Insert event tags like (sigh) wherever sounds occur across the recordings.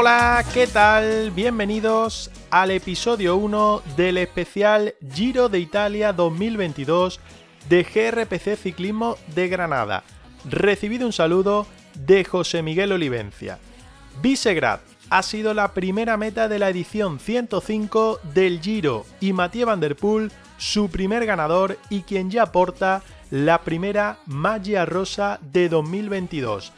Hola, ¿qué tal? Bienvenidos al episodio 1 del especial Giro de Italia 2022 de GRPC Ciclismo de Granada. Recibido un saludo de José Miguel Olivencia. Visegrad ha sido la primera meta de la edición 105 del Giro y Mathieu Van Der Poel su primer ganador y quien ya porta la primera Maglia Rosa de 2022.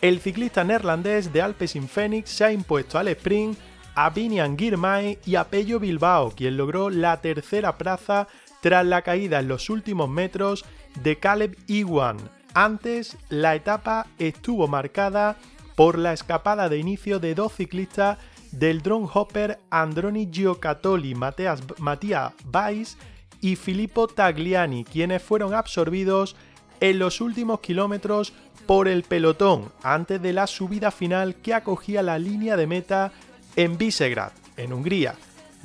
El ciclista neerlandés de Alpecin Phoenix se ha impuesto al sprint a Vinian Girmay y a Pello Bilbao, quien logró la tercera plaza tras la caída en los últimos metros de Caleb Iwan. Antes, la etapa estuvo marcada por la escapada de inicio de dos ciclistas del drone hopper Androni Giocattoli, Mattia Weiss y Filippo Tagliani, quienes fueron absorbidos en los últimos kilómetros por el pelotón antes de la subida final que acogía la línea de meta en Visegrad, en Hungría.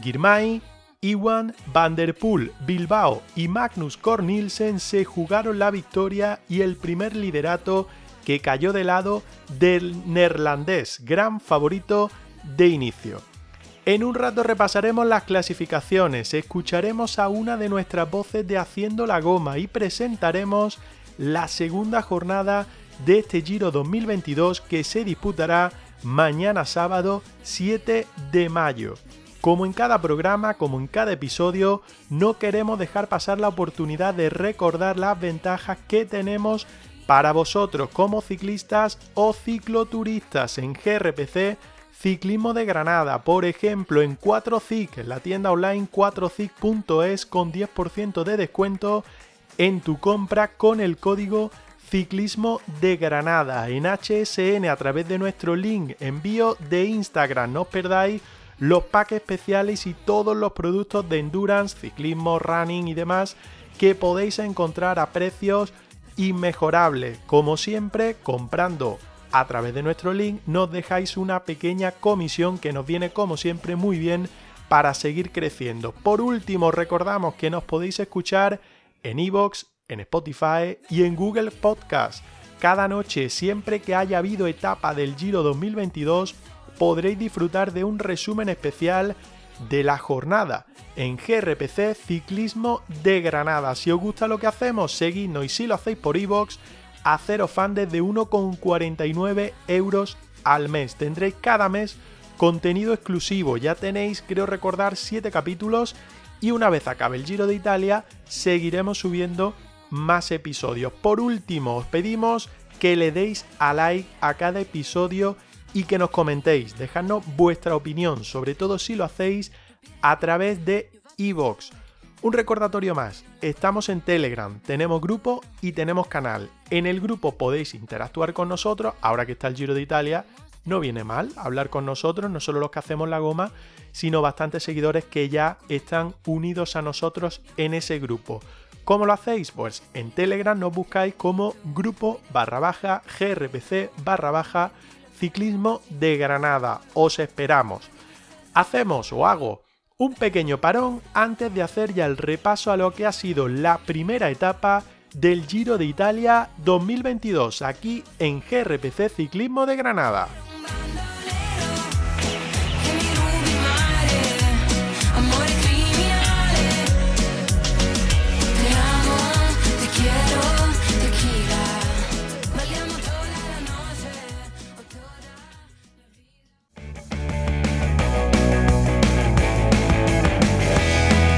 Girmay, Iwan, Van der Poel, Bilbao y Magnus Cornilsen se jugaron la victoria y el primer liderato que cayó de lado del neerlandés, gran favorito de inicio. En un rato repasaremos las clasificaciones, escucharemos a una de nuestras voces de Haciendo la Goma y presentaremos la segunda jornada de este Giro 2022 que se disputará mañana sábado 7 de mayo. Como en cada programa, como en cada episodio, no queremos dejar pasar la oportunidad de recordar las ventajas que tenemos para vosotros como ciclistas o cicloturistas en GRPC Ciclismo de Granada, por ejemplo, en 4CIC, en la tienda online 4CIC.es con 10% de descuento en tu compra con el código Ciclismo de Granada en HSN a través de nuestro link envío de Instagram. No os perdáis los packs especiales y todos los productos de endurance, ciclismo, running y demás que podéis encontrar a precios inmejorables. Como siempre, comprando a través de nuestro link nos dejáis una pequeña comisión que nos viene como siempre muy bien para seguir creciendo. Por último, recordamos que nos podéis escuchar en iVoox, en Spotify y en Google Podcast. Cada noche, siempre que haya habido etapa del Giro 2022, podréis disfrutar de un resumen especial de la jornada en GRPC Ciclismo de Granada. Si os gusta lo que hacemos, seguidnos y si lo hacéis por iVoox, haceros fan desde 1,49 euros al mes. Tendréis cada mes contenido exclusivo. Ya tenéis, creo recordar, 7 capítulos y una vez acabe el Giro de Italia, seguiremos subiendo más episodios. Por último, os pedimos que le deis a like a cada episodio y que nos comentéis. Dejadnos vuestra opinión, sobre todo si lo hacéis a través de iVoox. Un recordatorio más, estamos en Telegram, tenemos grupo y tenemos canal. En el grupo podéis interactuar con nosotros, ahora que está el Giro de Italia, no viene mal hablar con nosotros, no solo los que hacemos la goma, sino bastantes seguidores que ya están unidos a nosotros en ese grupo. ¿Cómo lo hacéis? Pues en Telegram nos buscáis como grupo barra baja grpc barra baja ciclismo de Granada. Os esperamos. Hacemos o hago un pequeño parón antes de hacer ya el repaso a lo que ha sido la primera etapa del Giro de Italia 2022 aquí en GRPC Ciclismo de Granada.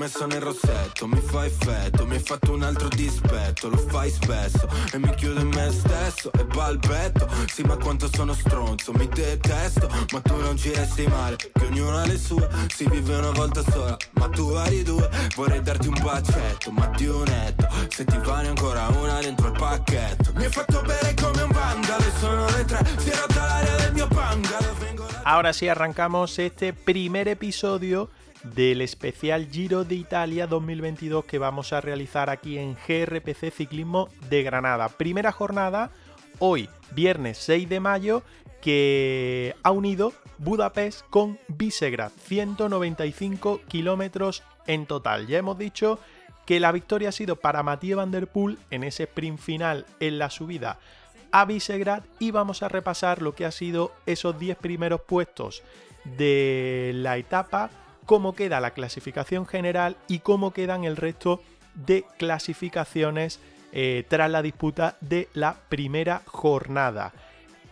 Messo nel rossetto mi fa effetto Mi hai fatto un altro dispetto, lo fai spesso E mi chiudo in me stesso e balbetto. Sì ma quanto sono stronzo, mi detesto Ma tu non ci resti male, che ognuno ha le sue. Si vive una volta sola, ma tu vari due. Vorrei darti un bacetto, ma ti unetto Se ti vale ancora una dentro il pacchetto. Mi hai fatto bere come un vandalo e sono le tre Si è rotta l'aria del mio da- Ahora sí arrancamos este primer episodio del especial Giro de Italia 2022 que vamos a realizar aquí en GRPC Ciclismo de Granada. Primera jornada hoy, viernes 6 de mayo, que ha unido Budapest con Visegrad, 195 kilómetros en total. Ya hemos dicho que la victoria ha sido para Mathieu Van Der Poel en ese sprint final en la subida a Visegrad y vamos a repasar lo que ha sido esos 10 primeros puestos de la etapa, cómo queda la clasificación general y cómo quedan el resto de clasificaciones eh, tras la disputa de la primera jornada.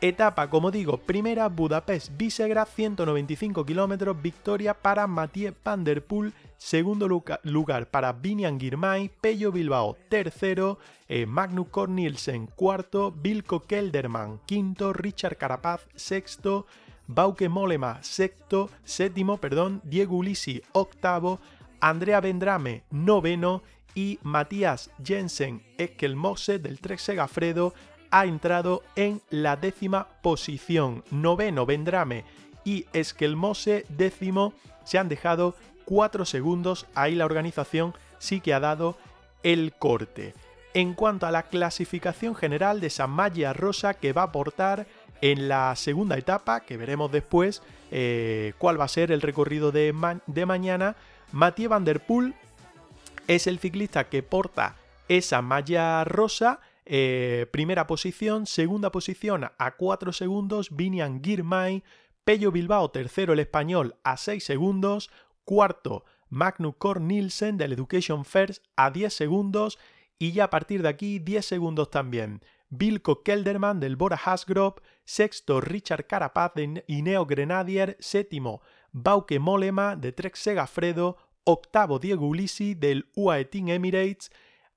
Etapa, como digo, primera Budapest-Visegrad, 195 kilómetros, victoria para Mathieu Van Der Poel, segundo lugar, para Vinian Girmay, Pello Bilbao, tercero, eh, Magnus Cort Nielsen, cuarto, Vilko Kelderman, quinto, Richard Carapaz, sexto, Bauke Mollema, sexto, séptimo, perdón, Diego Ulisi, octavo, Andrea Vendrame, noveno y Matías Jensen Eskelmose del Trek Segafredo ha entrado en la décima posición. Noveno Vendrame y Eskelmose décimo se han dejado 4 segundos. Ahí la organización sí que ha dado el corte. En cuanto a la clasificación general de San Maggia Rosa que va a aportar en la segunda etapa, que veremos después eh, cuál va a ser el recorrido de, de mañana, Mathieu Van Der Poel es el ciclista que porta esa malla rosa. Eh, primera posición, segunda posición a 4 segundos, Vinian Girmay, Pello Bilbao, tercero el español a 6 segundos, cuarto Magnus Cort Nielsen del Education First a 10 segundos y ya a partir de aquí 10 segundos también. Vilko Kelderman del Bora Hasgrove, sexto Richard Carapaz de Ineo Grenadier, séptimo Bauke Mollema de Trek Segafredo, octavo Diego Ulisi del UAE Team Emirates,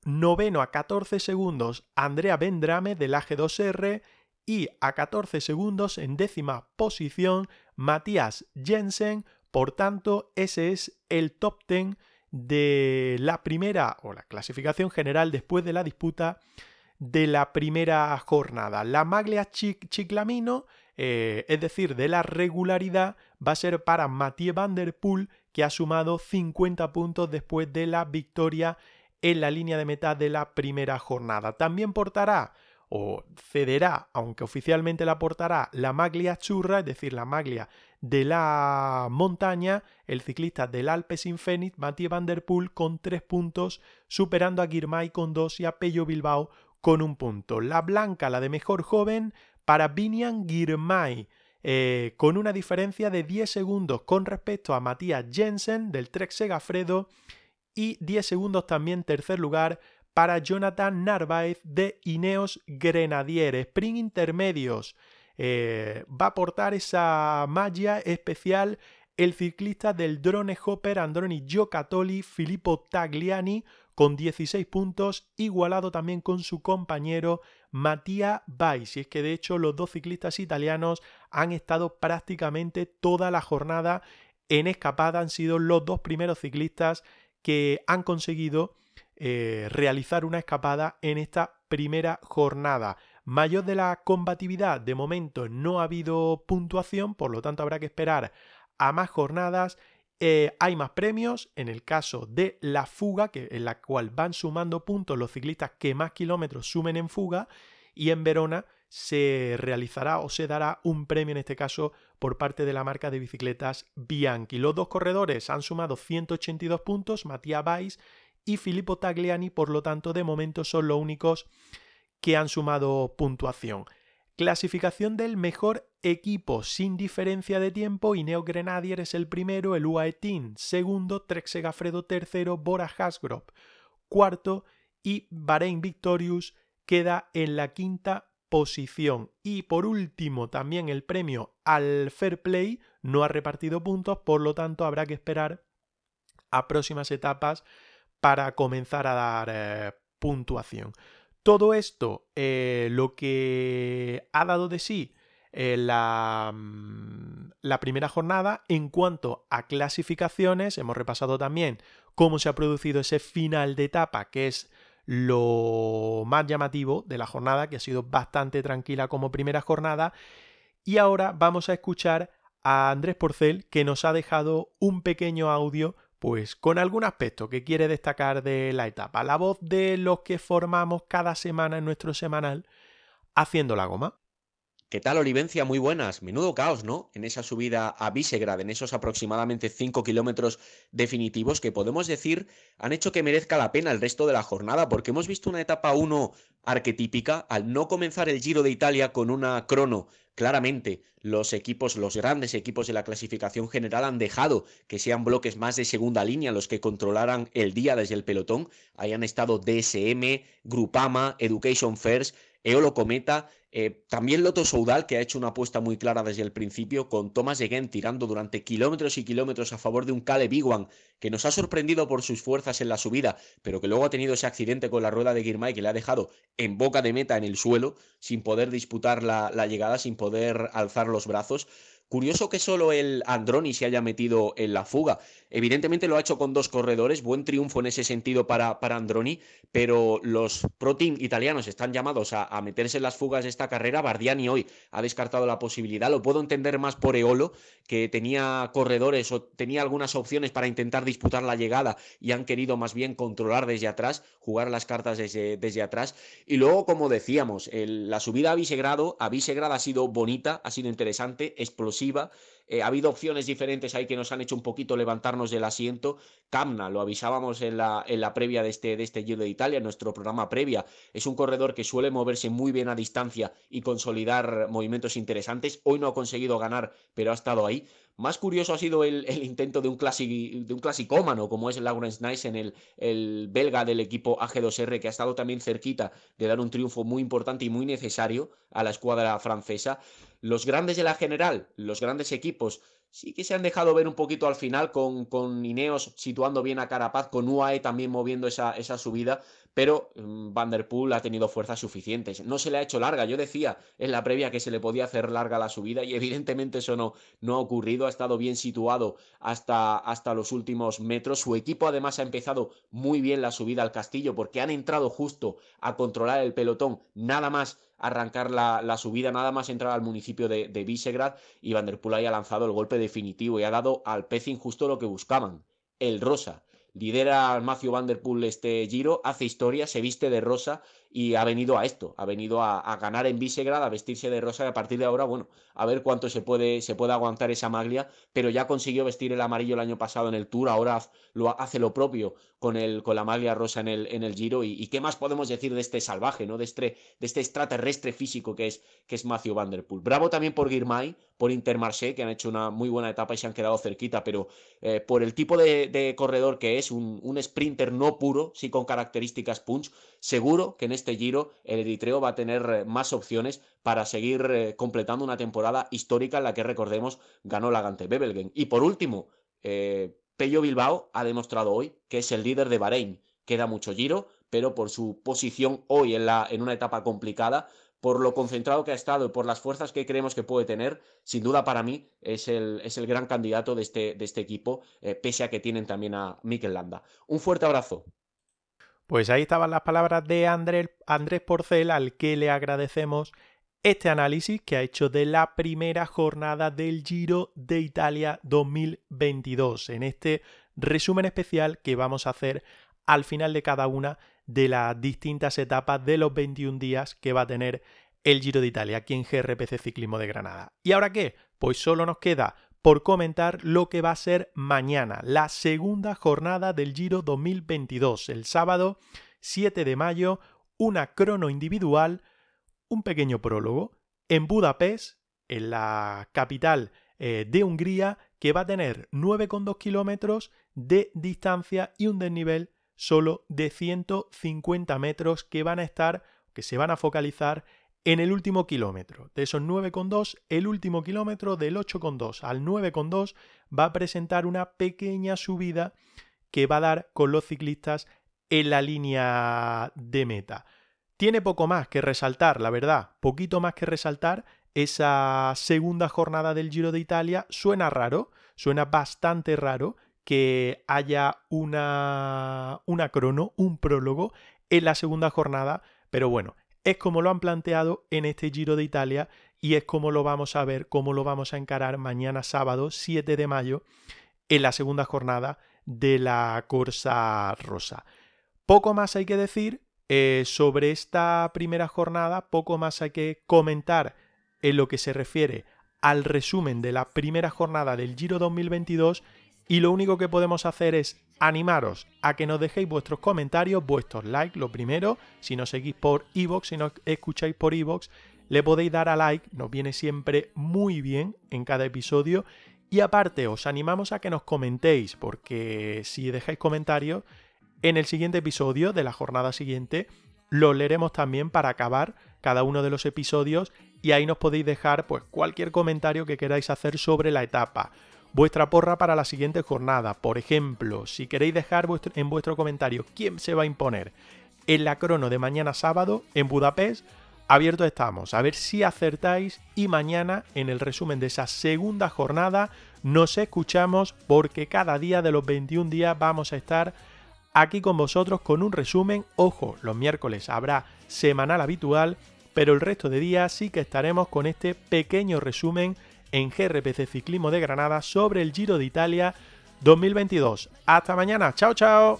noveno a 14 segundos Andrea Vendrame del AG2R y a 14 segundos en décima posición Matías Jensen, por tanto ese es el top 10 de la primera o la clasificación general después de la disputa de la primera jornada. La maglia Chiclamino, eh, es decir, de la regularidad, va a ser para Mathieu Van Der Poel, que ha sumado 50 puntos después de la victoria en la línea de meta de la primera jornada. También portará o cederá, aunque oficialmente la portará, la maglia churra, es decir, la maglia de la montaña, el ciclista del Alpes Infinite, Mathieu Van Der Poel, con 3 puntos, superando a Girmay con 2 y a Pello Bilbao con un punto. La blanca, la de mejor joven, para Vinian Girmay, eh, con una diferencia de 10 segundos con respecto a Matías Jensen del Trek Segafredo y 10 segundos también tercer lugar para Jonathan Narváez de Ineos Grenadier. Sprint intermedios. Eh, va a aportar esa malla especial el ciclista del drone hopper Androni Giocattoli, Filippo Tagliani, con 16 puntos, igualado también con su compañero Mattia Vais. Y es que de hecho los dos ciclistas italianos han estado prácticamente toda la jornada en escapada, han sido los dos primeros ciclistas que han conseguido eh, realizar una escapada en esta primera jornada. Mayor de la combatividad, de momento no ha habido puntuación, por lo tanto habrá que esperar a más jornadas. Eh, hay más premios en el caso de la fuga, que, en la cual van sumando puntos los ciclistas que más kilómetros sumen en fuga. Y en Verona se realizará o se dará un premio en este caso por parte de la marca de bicicletas Bianchi. Los dos corredores han sumado 182 puntos, Matías Vais y Filippo Tagliani, por lo tanto, de momento son los únicos que han sumado puntuación. Clasificación del mejor equipos sin diferencia de tiempo, Ineos Grenadier es el primero, el UAE Team segundo, Trek Segafredo tercero, Bora Hasgrove cuarto y Bahrein Victorious queda en la quinta posición. Y por último, también el premio al Fair Play no ha repartido puntos, por lo tanto habrá que esperar a próximas etapas para comenzar a dar eh, puntuación. Todo esto, eh, lo que ha dado de sí eh, la, mm, la, primera jornada. En cuanto a clasificaciones, hemos repasado también cómo se ha producido ese final de etapa, que es lo más llamativo de la jornada, que ha sido bastante tranquila como primera jornada. Y ahora vamos a escuchar a Andrés Porcel, que nos ha dejado un pequeño audio pues con algún aspecto que quiere destacar de la etapa, la voz de los que formamos cada semana en nuestro semanal haciendo la goma. ¿Qué tal, Olivencia? Muy buenas. Menudo caos, ¿no? En esa subida a Visegrad, en esos aproximadamente 5 kilómetros definitivos que podemos decir han hecho que merezca la pena el resto de la jornada, porque hemos visto una etapa 1 arquetípica al no comenzar el Giro de Italia con una crono Claramente, los equipos, los grandes equipos de la clasificación general han dejado que sean bloques más de segunda línea los que controlaran el día desde el pelotón. Hayan estado DSM, Grupama, Education First, Eolo Cometa eh, también Loto Soudal, que ha hecho una apuesta muy clara desde el principio, con Thomas Again tirando durante kilómetros y kilómetros a favor de un Caleb Iwan, que nos ha sorprendido por sus fuerzas en la subida, pero que luego ha tenido ese accidente con la rueda de Girmay que le ha dejado en boca de meta en el suelo, sin poder disputar la llegada, sin poder alzar los brazos. Curioso que solo el Androni se haya metido en la fuga. Evidentemente lo ha hecho con dos corredores, buen triunfo en ese sentido para, para Androni, pero los pro team italianos están llamados a, meterse en las fugas de esta carrera. Bardiani hoy ha descartado la posibilidad. Lo puedo entender más por Eolo, que tenía corredores o tenía algunas opciones para intentar disputar la llegada y han querido más bien controlar desde atrás, jugar las cartas desde, desde atrás. Y luego, como decíamos, la subida a Visegrado, a Visegrado ha sido bonita, ha sido interesante, explosiva eh, ha habido opciones diferentes ahí que nos han hecho un poquito levantarnos del asiento. Camna, lo avisábamos en la, en la previa de este, de este Giro de Italia, en nuestro programa previa. Es un corredor que suele moverse muy bien a distancia y consolidar movimientos interesantes. Hoy no ha conseguido ganar, pero ha estado ahí. Más curioso ha sido el, intento de un, de un clasicómano, como es el Lawrence Nice en el, el belga del equipo AG2R, que ha estado también cerquita de dar un triunfo muy importante y muy necesario a la escuadra francesa. Los grandes de la general, los grandes equipos, sí que se han dejado ver un poquito al final con, con Ineos situando bien a Carapaz, con UAE también moviendo esa, esa subida, pero mm, Van Der Poel ha tenido fuerzas suficientes. No se le ha hecho larga. Yo decía en la previa que se le podía hacer larga la subida y (laughs) evidentemente eso no, no ha ocurrido. Ha estado bien situado hasta, hasta los últimos metros. Su equipo además ha empezado muy bien la subida al castillo porque han entrado justo a controlar el pelotón. Nada más arrancar la, subida, nada más entrar al municipio de, de Visegrad y Van Der Poel ha lanzado el golpe definitivo y ha dado al Pecin justo lo que buscaban, el rosa. Lidera Matthew Van Der Poel este giro, hace historia, se viste de rosa y ha venido a esto, ha venido a, ganar en Visegrad, a vestirse de rosa y a partir de ahora, bueno, a ver cuánto se puede, se puede aguantar esa maglia, pero ya consiguió vestir el amarillo el año pasado en el Tour, ahora lo hace lo propio con, el, con la maglia rosa en el, en el Giro y, qué más podemos decir de este salvaje, ¿no? De este, de este extraterrestre físico que es, que es Matthew Van Der Poel. Bravo también por Girmay, por Intermarché, que han hecho una muy buena etapa y se han quedado cerquita, pero eh, por el tipo de, corredor que es, un, un sprinter no puro, sí con características punch, seguro que en este giro el eritreo va a tener eh, más opciones para seguir eh, completando una temporada histórica en la que recordemos ganó la Gante Bebelgen. Y por último, eh, Pello Bilbao ha demostrado hoy que es el líder de Bahrein. Queda mucho giro, pero por su posición hoy en, la, en una etapa complicada, por lo concentrado que ha estado y por las fuerzas que creemos que puede tener, sin duda para mí es el, gran candidato de este, de este equipo, pese a que tienen también a Mikel Landa. Un fuerte abrazo. Pues ahí estaban las palabras de Andrés, Porcel, al que le agradecemos este análisis que ha hecho de la primera jornada del Giro de Italia 2022, en este resumen especial que vamos a hacer al final de cada una de las distintas etapas de los 21 días que va a tener el Giro de Italia aquí en GRPC Ciclismo de Granada. ¿Y ahora qué? Pues solo nos queda por comentar lo que va a ser mañana, la segunda jornada del Giro 2022, el sábado 7 de mayo, una crono individual, un pequeño prólogo, en Budapest, en la capital eh, de Hungría, que va a tener 9,2 kilómetros de distancia y un desnivel solo de 150 metros que van a estar, que se van a focalizar en el último kilómetro. De esos 9,2, el último kilómetro del 8,2 al 9,2 va a presentar una pequeña subida que va a dar con los ciclistas en la línea de meta. Tiene poco más que resaltar, la verdad, poquito más que resaltar. Esa segunda jornada del Giro de Italia suena raro, suena bastante raro que haya una, una crono, un prólogo en la segunda jornada, pero bueno, es como lo han planteado en este Giro de Italia y es como lo vamos a ver, cómo lo vamos a encarar mañana sábado 7 de mayo en la segunda jornada de la Corsa Rosa. Poco más hay que decir eh, sobre esta primera jornada, poco más hay que comentar en lo que se refiere al resumen de la primera jornada del Giro 2022 y lo único que podemos hacer es animaros a que nos dejéis vuestros comentarios, vuestros likes, lo primero, si nos seguís por iVoox, si nos escucháis por iVoox, le podéis dar a like, nos viene siempre muy bien en cada episodio. Y aparte os animamos a que nos comentéis, porque si dejáis comentarios, en el siguiente episodio de la jornada siguiente lo leeremos también para acabar cada uno de los episodios y ahí nos podéis dejar pues cualquier comentario que queráis hacer sobre la etapa vuestra porra para la siguiente jornada. Por ejemplo, si queréis dejar en vuestro comentario quién se va a imponer en la crono de mañana sábado en Budapest, abierto estamos. A ver si acertáis y mañana en el resumen de esa segunda jornada nos escuchamos porque cada día de los 21 días vamos a estar aquí con vosotros con un resumen. Ojo, los miércoles habrá semanal habitual, pero el resto de días sí que estaremos con este pequeño resumen en GRPC Ciclismo de Granada sobre el Giro de Italia 2022. Hasta mañana, chao chao.